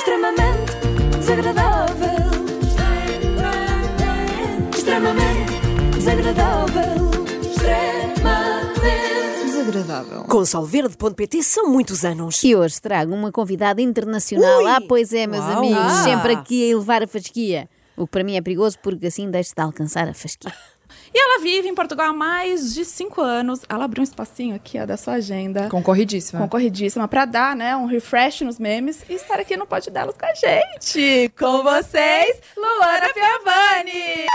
extremamente desagradável. Extremamente desagradável. Extremamente Desagradável. Com solverde.pt são muitos anos. E hoje trago uma convidada internacional. Ui! Ah, pois é, meus Uau! amigos, Ah! sempre aqui a elevar a fasquia. O que para mim é perigoso porque assim deixo de alcançar a fasquia. E ela vive em Portugal há mais de cinco anos. Ela abriu um espacinho aqui, ó, da sua agenda. Concorridíssima. Concorridíssima pra dar, né, um refresh nos memes e estar aqui no Pode Delas com a gente. Com vocês, Luana Piovani!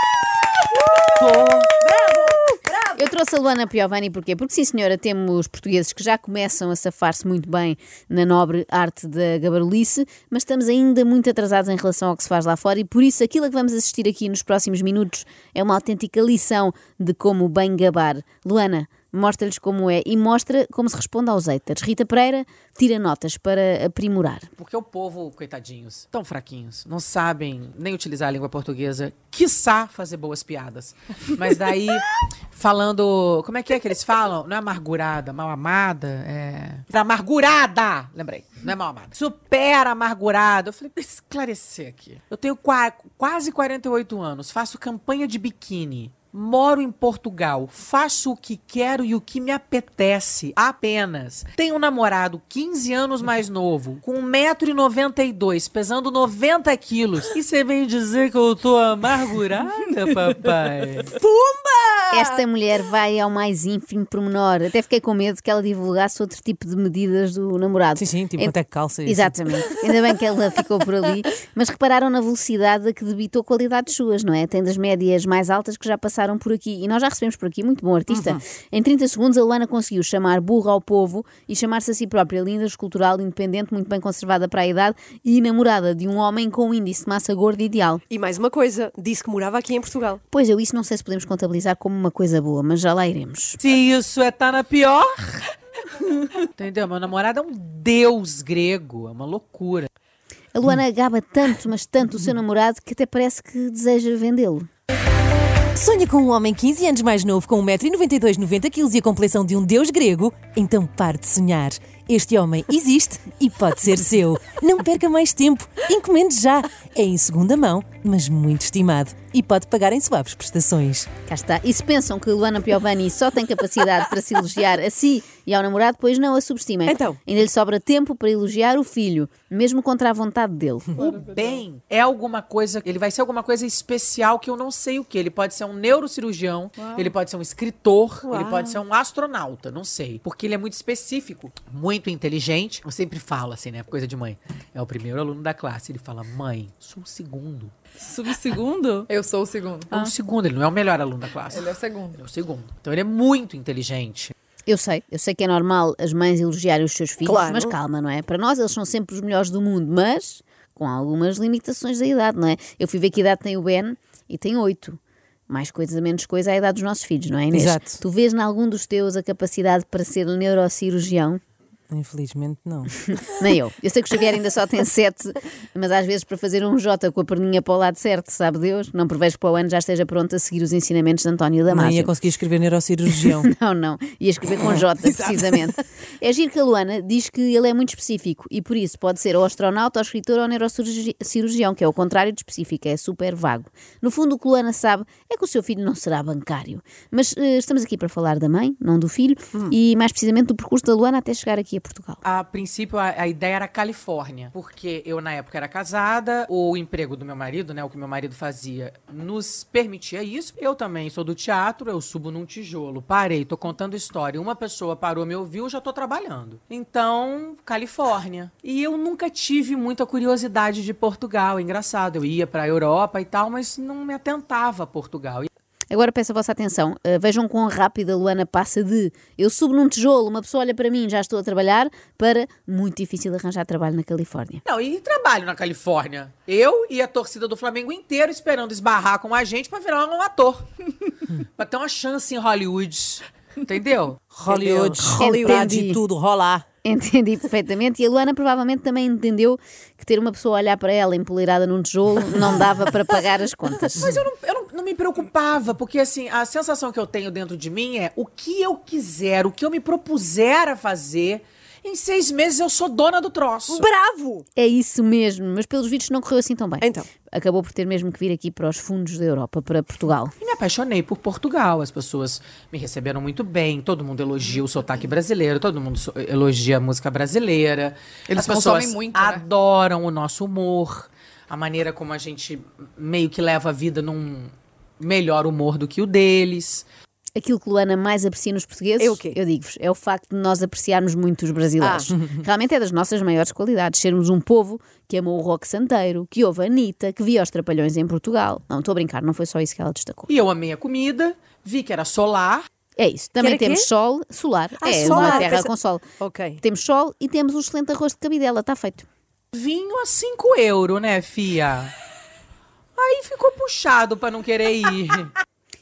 Eu trouxe a Luana Piovani porquê? Porque sim, senhora, temos portugueses que já começam a safar-se muito bem na nobre arte da gabarulice, mas estamos ainda muito atrasados em relação ao que se faz lá fora e por isso aquilo a que vamos assistir aqui nos próximos minutos é uma autêntica lição de como bem gabar. Luana, mostra-lhes como é e mostra como se responde aos haters. Rita Pereira tira notas para aprimorar. Porque o povo, coitadinhos, tão fraquinhos, não sabem nem utilizar a língua portuguesa, quiçá fazer boas piadas. Mas daí, falando. Como é que é que eles falam? Não é amargurada, mal amada, é. Amargurada! Lembrei. Não é mal amada. Super amargurada. Eu falei, esclarecer aqui. Eu tenho qua- quase 48 anos, faço campanha de biquíni. Moro em Portugal, faço o que quero e o que me apetece, apenas. Tenho um namorado 15 anos mais novo, com 1,92m, pesando 90 quilos. E você vem dizer que eu tô amargurada, papai? Esta mulher vai ao mais ínfimo pormenor. Até fiquei com medo que ela divulgasse outro tipo de medidas do namorado. Sim, sim, tipo é que calça e Exatamente. Ainda bem que ela ficou por ali. Mas repararam na velocidade a que debitou qualidades suas, não é? Tem das médias mais altas que já passaram por aqui. E nós já recebemos por aqui, muito bom artista. Uhum. Em 30 segundos, a Luana conseguiu chamar burra ao povo e chamar-se a si própria linda, escultural, independente, muito bem conservada para a idade e namorada de um homem com um índice de massa gorda ideal. E mais uma coisa, disse que morava aqui em Portugal. Pois eu isso não sei se podemos contabilizar como uma coisa boa, mas já lá iremos. Se isso é tá na pior. Entendeu? Meu namorado é um deus grego, é uma loucura. A Luana gaba tanto, mas tanto o seu namorado que até parece que deseja vendê-lo. Sonha com um homem 15 anos mais novo, com 1,92m, 90kg e a complexão de um deus grego? Então pare de sonhar. Este homem existe e pode ser seu. Não perca mais tempo. Encomende já. É em segunda mão, mas muito estimado. E pode pagar em suaves prestações. Cá está. E se pensam que Luana Piovani só tem capacidade para se elogiar a si e ao namorado, pois não a subestimem. Então? Ainda lhe sobra tempo para elogiar o filho, mesmo contra a vontade dele. O bem é alguma coisa, ele vai ser alguma coisa especial que eu não sei o que. Ele pode ser um neurocirurgião, ele pode ser um escritor, ele pode ser um astronauta, não sei. Porque ele é muito específico, muito inteligente. Eu sempre falo assim, né? Coisa de mãe. É o primeiro aluno da classe. Ele fala, mãe, sou o segundo. Subsegundo? Eu sou o segundo. É o segundo, ele não é o melhor aluno da classe. Ele é o segundo. Ele é o segundo. Então ele é muito inteligente. Eu sei, eu sei que é normal as mães elogiarem os seus filhos, Claro. mas calma, não é? Para nós eles são sempre os melhores do mundo, mas com algumas limitações da idade, não é? Eu fui ver que idade tem o Ben e tem oito. Mais coisa, menos coisa, é a idade dos nossos filhos, não é, Inês? Exato. Tu vês em algum dos teus a capacidade para ser neurocirurgião? Infelizmente, não. Nem eu. Eu sei que o Xavier ainda só tem sete, mas às vezes para fazer um J com a perninha para o lado certo, sabe Deus? Não prevejo que para o ano já esteja pronto a seguir os ensinamentos de António Nem ia Damasio. conseguir escrever neurocirurgião. Não, não. Ia escrever com J, precisamente. É giro que a Luana diz que ele é muito específico e por isso pode ser ou astronauta, ou escritor, ou neurocirurgião, que é o contrário de específico, é super vago. No fundo, o que Luana sabe é que o seu filho não será bancário. Mas eh, estamos aqui para falar da mãe, não do filho, e mais precisamente do percurso da Luana até chegar aqui a Portugal. A princípio, a, a ideia era Califórnia, porque eu, na época, era casada, o emprego do meu marido, né, o que meu marido fazia, nos permitia isso. Eu também sou do teatro, eu subo num tijolo, parei, tô contando história, uma pessoa parou, me ouviu, já tô trabalhando. Então, Califórnia. E eu nunca tive muita curiosidade de Portugal, engraçado, eu ia pra Europa e tal, mas não me atentava a Portugal. Agora peço a vossa atenção. Uh, vejam quão rápida a Luana passa de eu subo num tijolo, uma pessoa olha para mim, já estou a trabalhar, para muito difícil arranjar trabalho na Califórnia. Não, e trabalho na Califórnia. Eu e a torcida do Flamengo inteiro esperando esbarrar com a gente pra virar um ator. pra ter uma chance em Hollywood. Entendeu? Hollywood, Hollywood. Hollywood de tudo, rolar. Entendi perfeitamente. E a Luana provavelmente também entendeu que ter uma pessoa a olhar para ela empoleirada num tijolo não dava para pagar as contas. Mas eu não, eu não, não me preocupava, porque assim, a sensação que eu tenho dentro de mim é o que eu quiser, o que eu me propuser a fazer, Em seis meses eu sou dona do troço. Bravo! É isso mesmo, mas pelos vídeos não correu assim tão bem. Então. Acabou por ter mesmo que vir aqui para os fundos da Europa, para Portugal. E me apaixonei por Portugal. As pessoas me receberam muito bem. Todo mundo elogia o sotaque brasileiro. Todo mundo elogia a música brasileira. Eles As pessoas consomem muito, né? adoram o nosso humor. A maneira como a gente meio que leva a vida num melhor humor do que o deles. Aquilo que Luana mais aprecia nos portugueses, É o quê? eu digo-vos, é o facto de nós apreciarmos muito os brasileiros. Ah. Realmente é das nossas maiores qualidades, sermos um povo que amou o rock santeiro, que ouve a Anitta, que via os Trapalhões em Portugal. Não, estou a brincar, não foi só isso que ela destacou. E eu amei a comida. Vi que era solar. É isso, também era quê? temos sol, solar, Ah, é solar, uma terra pensa- com sol. Ok. Temos sol e temos um excelente arroz de cabidela, está feito. Vinho a 5 euros, né, fia? Aí ficou puxado pra não querer ir.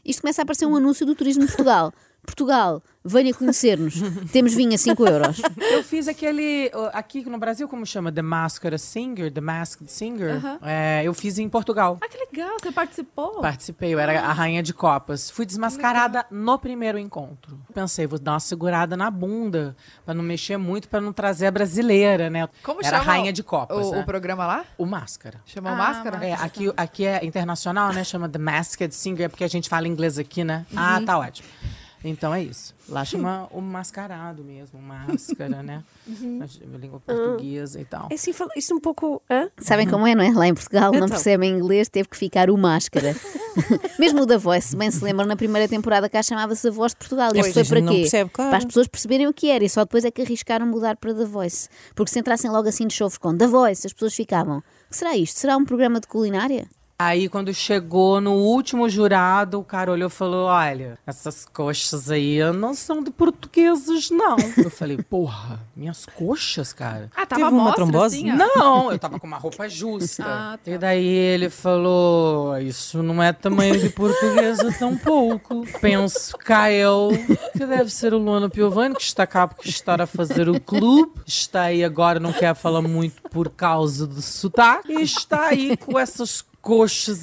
Isto começa a parecer um anúncio do turismo de Portugal. Portugal, venha conhecer-nos. Temos vinho a 5 euros. Eu fiz aquele. Aqui no Brasil, como chama? The Masked Singer? The Masked Singer? É, eu fiz em Portugal. Ah, que legal, você participou. Participei, eu era a rainha de copas. Fui desmascarada no primeiro encontro. Pensei, vou dar uma segurada na bunda, pra não mexer muito, pra não trazer a brasileira, né? Como era a chama rainha de copas. o, né? o programa lá? O Máscara. Chamou Ah, Máscara? É, aqui, aqui é internacional, né? Chama The Masked Singer, porque a gente fala inglês aqui, né? Ah, tá ótimo. Então é isso. Lá chama o mascarado mesmo, máscara, né? A língua portuguesa e tal. É assim, isso um pouco. Hã? Sabem como é, não é? Lá em Portugal não Então. percebem inglês, teve que ficar o máscara. Mesmo o da Voice, bem se lembram, na primeira temporada cá chamava-se a Voz de Portugal. Isto Pois, foi para não quê? percebe, claro. Para as pessoas perceberem o que era e só depois é que arriscaram mudar para The Voice. Porque se entrassem logo assim de chofres com The Voice, as pessoas ficavam. O que será isto? Será um programa de culinária? Aí, quando chegou no último jurado, o cara olhou e falou: Olha, essas coxas aí não são de portugueses, não. Eu falei: Porra, minhas coxas, cara. Ah, Teve tava uma mostra, trombose? assim. Não, eu tava com uma roupa justa. Ah, tá. E daí ele falou: Isso não é tamanho de portuguesa tão pouco. Penso, Cael, que deve ser o Luana Piovani, que está cá porque está a fazer o clube. Está aí agora, não quer falar muito por causa do sotaque. E está aí com essas coxas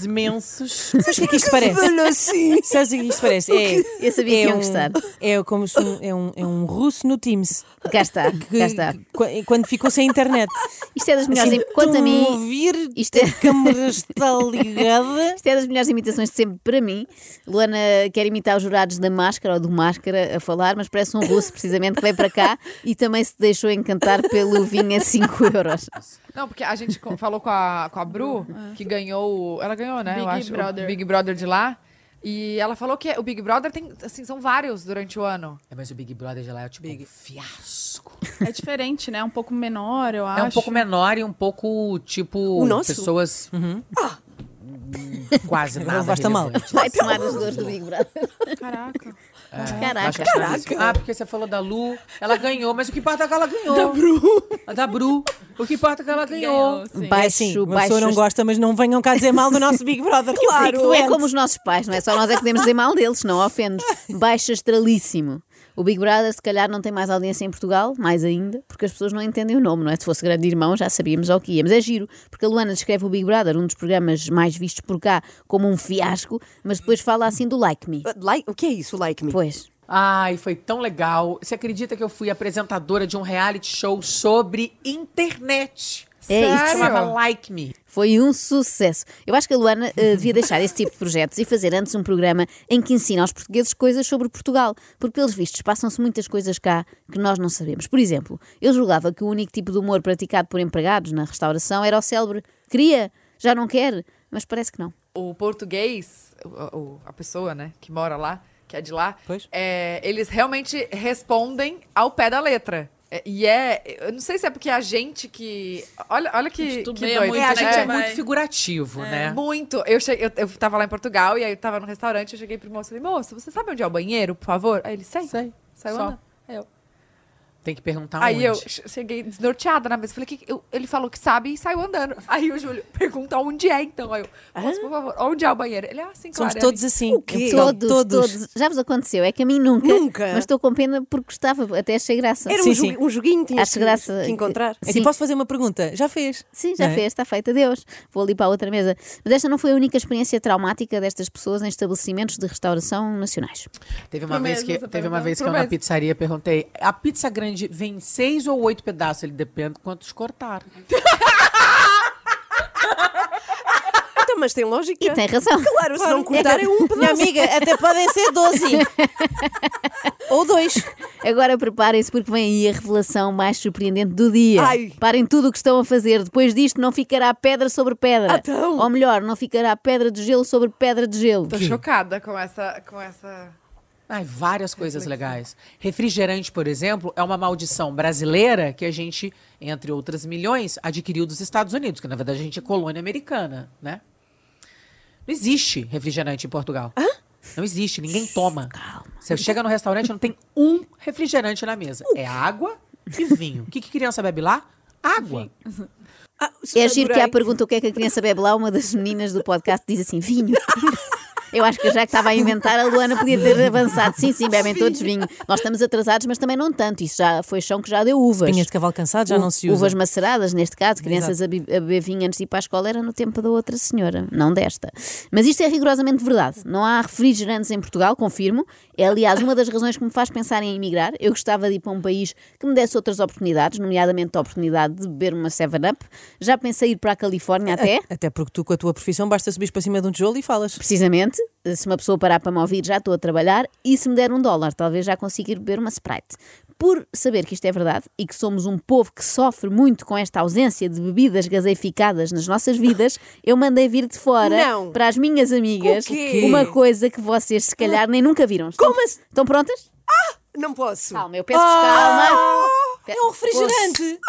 imensas. Sabes o que é que isto parece? assim. Sabes o que é que isto parece? É, Eu sabia que é iam um, gostar. É como se um, é, um, é um russo no Teams. Cá está, Que, cá está. qu- Quando ficou sem internet. Isto é das melhores. Assim, im- Quanto a mim, ouvir, isto é- a câmara está ligada. Isto é das melhores imitações de sempre para mim. Luana quer imitar os jurados da Máscara ou do Máscara a falar, mas parece um russo precisamente que veio para cá e também se deixou encantar pelo vinho a 5 euros. Não, porque a gente falou com a, com a Bru, que ganhou. Ela ganhou, né? Big eu acho. o Brother. Big Brother de lá. E ela falou que o Big Brother tem, assim, são vários durante o ano. É, mas o Big Brother de lá é tipo um fiasco. É diferente, né? Um pouco menor, eu acho. É um pouco menor e um pouco, tipo, O nosso? pessoas quase nada Basta mal. relevantes. Vai tomar as dores do Big Brother. Caraca. Caraca. Acho que é isso. Ah, porque você falou da Lu, ela ganhou, mas o que importa é que ela ganhou. Da Bru. A da Bru. O que importa é que ela ganhou. sim. É Baixo, uma baixo. pessoa não gosta, mas não venham cá dizer mal do nosso Big Brother. Claro, é como os nossos pais, não é só nós é que podemos dizer mal deles, não ofendes. Baixo astralíssimo. O Big Brother, se calhar, não tem mais audiência em Portugal, mais ainda, porque as pessoas não entendem o nome, não é? Se fosse grande irmão, já sabíamos ao que ia. Mas é giro, porque a Luana descreve o Big Brother, um dos programas mais vistos por cá, como um fiasco, mas depois fala assim do Like Me. Like, o que é isso, like me? Pois. Ai, foi tão legal. Você acredita que eu fui apresentadora de um reality show sobre internet? É isso. Sério? Chamava Like Me. Foi um sucesso. Eu acho que a Luana eh, devia deixar esse tipo de projetos e fazer antes um programa em que ensina aos portugueses coisas sobre Portugal, porque pelos vistos passam-se muitas coisas cá que nós não sabemos. Por exemplo, eu julgava que o único tipo de humor praticado por empregados na restauração era o célebre queria, já não quer, mas parece que não. O português, o- o- a pessoa, né, que mora lá, que é de lá, Pois. é, eles realmente respondem ao pé da letra. É, e é. Eu não sei se é porque a gente que. Olha, olha que, que doido. muito, É, a né? gente é, Vai. muito figurativo, né? Muito. Eu, cheguei, eu, eu tava lá em Portugal e aí eu tava no restaurante, eu cheguei pro moço e falei, moço, você sabe onde é o banheiro, por favor? Aí ele, sei. Sei. Saiu Só. Aí eu, Tem que perguntar aí onde. eu che- cheguei desnorteada na mesa. Falei, que, eu- ele falou que sabe e saiu andando. Aí o Júlio pergunta onde é, então. Aí eu, moço, por favor, onde é o banheiro? Ele, ah, sim, claro. Somos é todos ali." assim. O quê? Portugal, Todos, todos, Já vos aconteceu, é que a mim nunca. Nunca. Mas estou com pena porque gostava, até achei graça. Era Sim, um, sim. jogu- um joguinho, tinhas Acho que, graça. que encontrar. Aqui Sim. posso fazer uma pergunta? Já fez? Sim, já é? fez, está feito, adeus. Vou ali para a outra mesa. Mas esta não foi a única experiência traumática destas pessoas em estabelecimentos de restauração nacionais. Teve uma vez que, teve uma vez que eu na pizzaria perguntei: a pizza grande grande, vem seis ou oito pedaços. Ele depende de quantos cortar. Então, mas tem lógica. E tem razão. Claro, se não cortar é um Minha pedaço. amiga, até podem ser 12. Ou dois. Agora preparem-se porque vem aí a revelação mais surpreendente do dia. Ai. Parem tudo o que estão a fazer. Depois disto não ficará pedra sobre pedra. Então. Ou melhor, não ficará pedra de gelo sobre pedra de gelo. Tô chocada com essa, com essa... Ai, várias coisas legais. Refrigerante, por exemplo, é uma maldição brasileira que a gente, entre outras milhões, adquiriu dos Estados Unidos, que na verdade a gente é colônia americana, né? Não existe refrigerante em Portugal. Não existe, ninguém toma. Você chega no restaurante não tem um refrigerante na mesa. É água e vinho. O que, que criança bebe lá? Água. Ah, É giro que à pergunta o que é que a criança bebe lá, uma das meninas do podcast diz assim: vinho. Eu acho que já que estava a inventar, a Luana podia ter avançado. Sim, sim, bebem todos vinho. Nós estamos atrasados, mas também não tanto. Isso já foi chão que já deu uvas. Pinhas de cavalo cansado já não se usa. Uvas maceradas, neste caso, crianças a, beber vinho antes de ir para a escola era no tempo da outra senhora, não desta. Mas isto é rigorosamente verdade. Não há refrigerantes em Portugal, confirmo. É, aliás, uma das razões que me faz pensar em emigrar. Eu gostava de ir para um país que me desse outras oportunidades, nomeadamente a oportunidade de beber uma 7-Up. Já pensei ir para a Califórnia até. Até porque tu, com a tua profissão, basta subir para cima de um tijolo e falas. Precisamente, se uma pessoa parar para me ouvir, já estou a trabalhar e se me der um dólar, talvez já consiga ir beber uma Sprite. Por saber que isto é verdade e que somos um povo que sofre muito com esta ausência de bebidas gaseificadas nas nossas vidas, eu mandei vir de fora Não. para as minhas amigas uma coisa que vocês se calhar nem nunca viram. Estão, Como assim? estão prontas? Não posso. Calma, eu peço calma. É um refrigerante.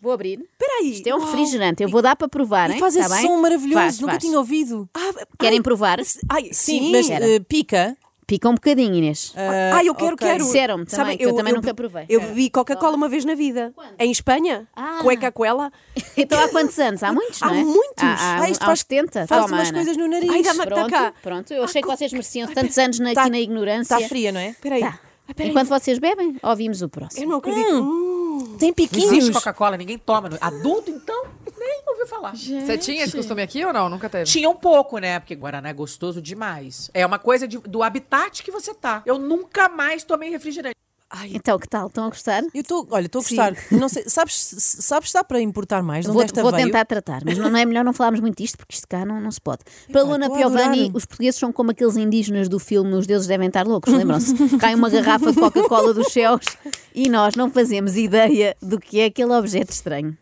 Vou abrir. Espera aí. Isto é um refrigerante. Eu vou dar para provar, hein? E faz Tá esse bem? som maravilhoso. Faz, Nunca faz. tinha ouvido. Ah, Querem ai, provar? Ai, Sim, sim. mas eh, pica. Pica um bocadinho, Inês. Ah, eu quero, ok. quero. Disseram-me também, Sabem, que eu também nunca provei. Eu bebi Coca-Cola uma vez na vida. Em Espanha. Ah. Cueca-coela. Então há quantos anos? Há muitos, Há não é? muitos. Há, há, Ah, isto há faz- uns 70. Faz Toma, umas Ana. coisas no nariz. Ai, dá-me- Pronto, cá. pronto. Eu achei que vocês mereciam tantos anos na- Tá- aqui na ignorância. Está fria, não é? Espera aí. Tá. Ah. Enquanto vocês bebem, ouvimos o próximo. Eu não acredito. Hum. Tem Não piquinhos. existe Coca-Cola, ninguém toma. Adulto, então, nem ouviu falar. Você tinha esse costume aqui ou não? Nunca teve? Tinha um pouco, né? Porque Guaraná é gostoso demais. É uma coisa de- do habitat que você tá. Eu nunca mais tomei refrigerante. Ai, Então, que tal? Estão a gostar? Eu estou, olha, estou a gostar. Não sei, sabes, sabes se dá para importar mais? Vou, esta vou veio? tentar tratar, mas não, não é melhor não falarmos muito disto, porque isto cá não, não se pode. Para Epá, Luana estou a Piovani, os portugueses são como aqueles indígenas do filme Os Deuses Devem Estar Loucos, lembram-se? Cai uma garrafa de Coca-Cola dos céus e nós não fazemos ideia do que é aquele objeto estranho.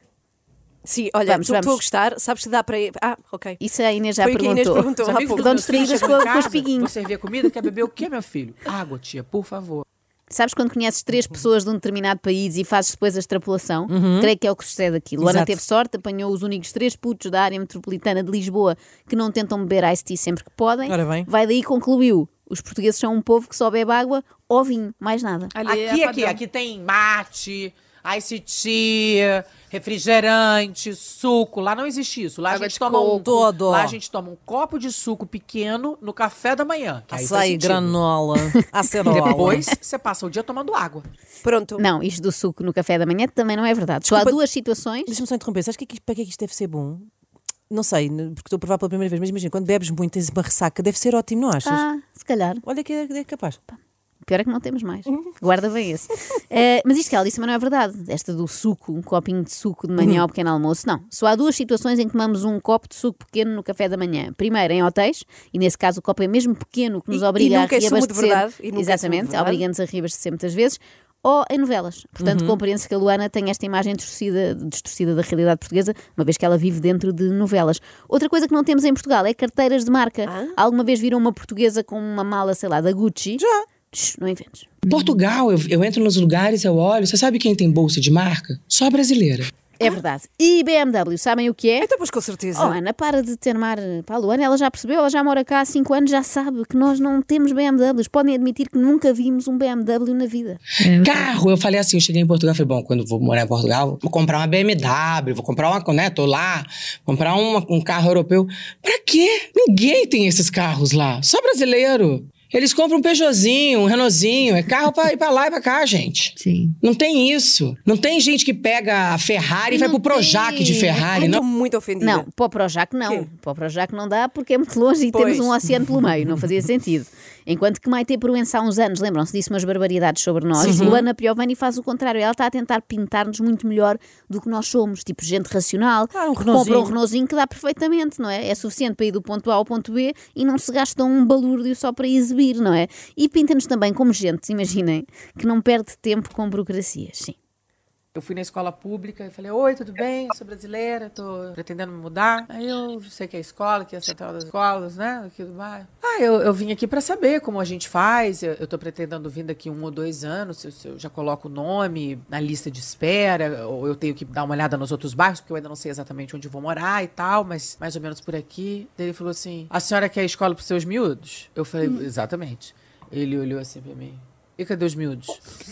sim, olha, Vamos, estou estou a gostar. Sabes se dá para. Ah, ok. Isso a Inês já Foi o que a Inês perguntou. perguntou Os há amigos distraídas chegam com, com os piguinhos. Você comida, quer beber o quê, meu filho? Água, tia, por favor. Sabes quando conheces três pessoas de um determinado país e fazes depois a extrapolação? Creio que é o que sucede aqui. Luana Exato. teve sorte, apanhou os únicos três putos da área metropolitana de Lisboa que não tentam beber ice tea sempre que podem. Ora bem. Vai daí e concluiu. Os portugueses são um povo que só bebe água ou vinho, mais nada. Ali Aqui, é aqui, aqui tem mate, ice tea, refrigerante, suco. Lá não existe isso. Lá Água a gente toma um. Todo. lá a gente toma um copo de suco pequeno no café da manhã. Que Açaí, granola, acerola. Depois você passa o dia tomando água. Pronto. Não, isto do suco no café da manhã também não é verdade. Só há Desculpa, duas situações. Deixa-me só interromper. Sabes que é que para que é que isto deve ser bom? Não sei, porque estou a provar pela primeira vez, mas imagina, quando bebes muito, tens uma ressaca, deve ser ótimo, não achas? Ah, se calhar. Olha que é, é capaz. Pior é que não temos mais. Guarda bem esse. Eh, mas isto que ela disse também não é verdade. Esta do suco, um copinho de suco de manhã ao pequeno almoço, não. Só há duas situações em que tomamos um copo de suco pequeno no café da manhã. Primeiro, em hotéis, e nesse caso o copo é mesmo pequeno, que nos E- e obriga nunca a é reabastecer. verdade, e nunca é Exatamente, verdade. obriga-nos a reabastecer muitas vezes. Ou em novelas. Portanto, compreende-se que a Luana tem esta imagem distorcida, distorcida da realidade portuguesa, uma vez que ela vive dentro de novelas. Outra coisa que não temos em Portugal é carteiras de marca. Alguma vez viram uma portuguesa com uma mala, sei lá, da Gucci? Já. Não inventes. Portugal, eu, eu entro nos lugares, eu olho. Você sabe quem tem bolsa de marca? Só brasileira. É verdade. E BMW, sabem o que é? Então, pois com certeza. Oh, Ana, para de ter mar para a Luana. Ela já percebeu, ela já mora cá há 5 anos, já sabe que nós não temos BMWs. Podem admitir que nunca vimos um BMW na vida. Carro, eu falei assim, eu cheguei em Portugal, falei, bom, quando vou morar em Portugal, vou comprar uma BMW, vou comprar uma, né, tô lá, comprar uma- um carro europeu. Pra quê? Ninguém tem esses carros lá, só brasileiro. Eles compram um Peugeotzinho, um Renaultzinho, é carro pra ir pra lá e pra cá, gente. Sim. Não tem isso. Não tem gente que pega a Ferrari e vai pro Projac de Ferrari. Ai, não. estou muito ofendida. Não, para o Projac não. Quê? Para o Projac não dá porque é muito longe e Pois. temos um oceano pelo meio, não fazia sentido. Enquanto que Maite Proença há uns anos, lembram-se, disse umas barbaridades sobre nós, Luana Piovani faz o contrário. Ela está a tentar pintar-nos muito melhor do que nós somos, tipo gente racional, Claro, um compra um Renaultzinho que dá perfeitamente, não é? É suficiente para ir do ponto A ao ponto B e não se gasta um balúrdio só para exibir, não é? E pinta-nos também como gente, imaginem, que não perde tempo com burocracias, sim. Eu fui na escola pública e falei, oi, tudo bem? Eu sou brasileira, tô pretendendo me mudar. Aí eu sei que é a escola, que é a central das escolas, né? Aqui do bairro. Ah, eu, eu vim aqui para saber como a gente faz. Eu, eu tô pretendendo vir daqui um ou dois anos. Se, eu- se eu já coloco o nome na lista de espera, ou eu tenho que dar uma olhada nos outros bairros, porque eu ainda não sei exatamente onde vou morar e tal, mas mais ou menos por aqui. Daí ele falou assim: a senhora quer escola pros seus miúdos? Eu falei, exatamente. Ele olhou assim pra mim. E cadê os miúdos?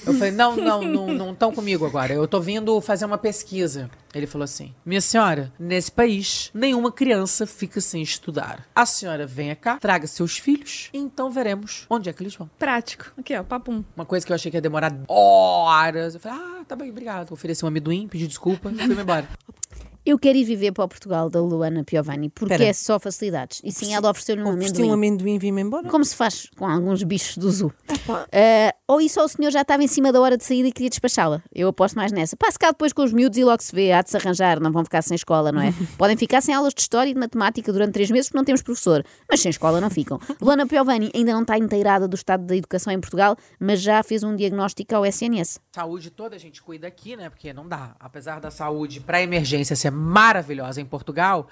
Eu falei, não, não, não não estão comigo agora. Eu tô vindo fazer uma pesquisa. Ele falou assim: Minha senhora, nesse país, nenhuma criança fica sem estudar. A senhora venha cá, traga seus filhos, e então veremos onde é que eles vão. Prático. Aqui, ó, papum. Uma coisa que eu achei que ia demorar horas. Eu falei, ah, tá bem, obrigado. Ofereci um amendoim, pedi desculpa e fui embora. Eu quero ir viver para o Portugal da Luana Piovani, porque Espera. é só facilidades. E sim, ela ofereceu-lhe um Ofereci um amendoim. amendoim e vim-me embora. Como se faz com alguns bichos do zoo. Ah, ou isso ou o senhor já estava em cima da hora de saída e queria despachá-la. Eu aposto mais nessa. Passe cá depois com os miúdos e logo se vê. Há de se arranjar, não vão ficar sem escola, não é? Podem ficar sem aulas de história e de matemática durante três meses porque não temos professor. Mas sem escola não ficam. Luana Piovani ainda não está inteirada do estado da educação em Portugal, mas já fez um diagnóstico ao SNS. Saúde toda a gente cuida aqui, né? Porque não dá. Apesar da saúde para emergência ser maravilhosa em Portugal,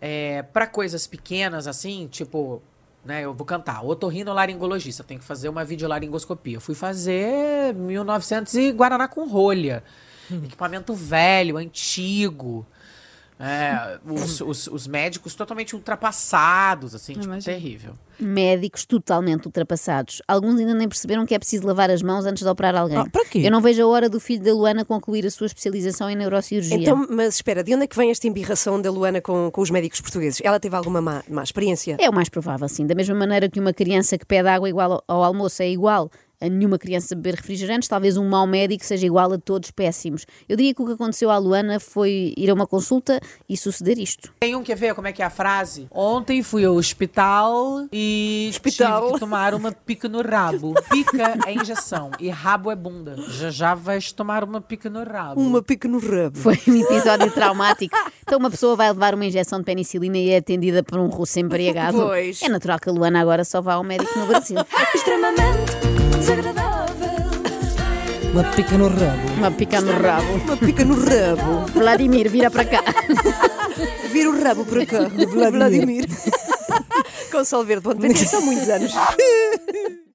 é, para coisas pequenas assim, tipo, né, eu vou cantar, otorrinolaringologista, tem que fazer uma videolaringoscopia. Eu fui fazer 1900 e Guaraná com rolha. Equipamento velho, antigo. É, os, os- os médicos totalmente ultrapassados, assim, tipo, terrível. Médicos totalmente ultrapassados. Alguns ainda nem perceberam que é preciso lavar as mãos antes de operar alguém. Ah, para quê? Eu não vejo a hora do filho da Luana concluir a sua especialização em neurocirurgia. Então, mas espera, de onde é que vem esta embirração da Luana com, com os médicos portugueses? Ela teve alguma má, má experiência? É o mais provável, sim. Da mesma maneira que uma criança que pede água igual ao- ao almoço é igual a nenhuma criança beber refrigerantes, talvez um mau médico seja igual a todos péssimos. Eu diria que o que aconteceu à Luana foi ir a uma consulta e suceder isto. Tem um quer ver como é que é a frase? Ontem fui ao hospital e Hospital. tive que tomar uma pica no rabo. Pica é injeção e rabo é bunda. Já já vais tomar uma pica no rabo. Uma pica no rabo. Foi um episódio traumático. Então uma pessoa vai levar uma injeção de penicilina e é atendida por um russo embriagado. Pois. É natural que a Luana agora só vá ao médico no Brasil. extremamente. Uma pica no rabo. Uma pica no rabo. Uma pica no rabo. Vladimir, vira para cá. Vira o rabo para cá. Vladimir. Com Solverde, bom, são muitos anos.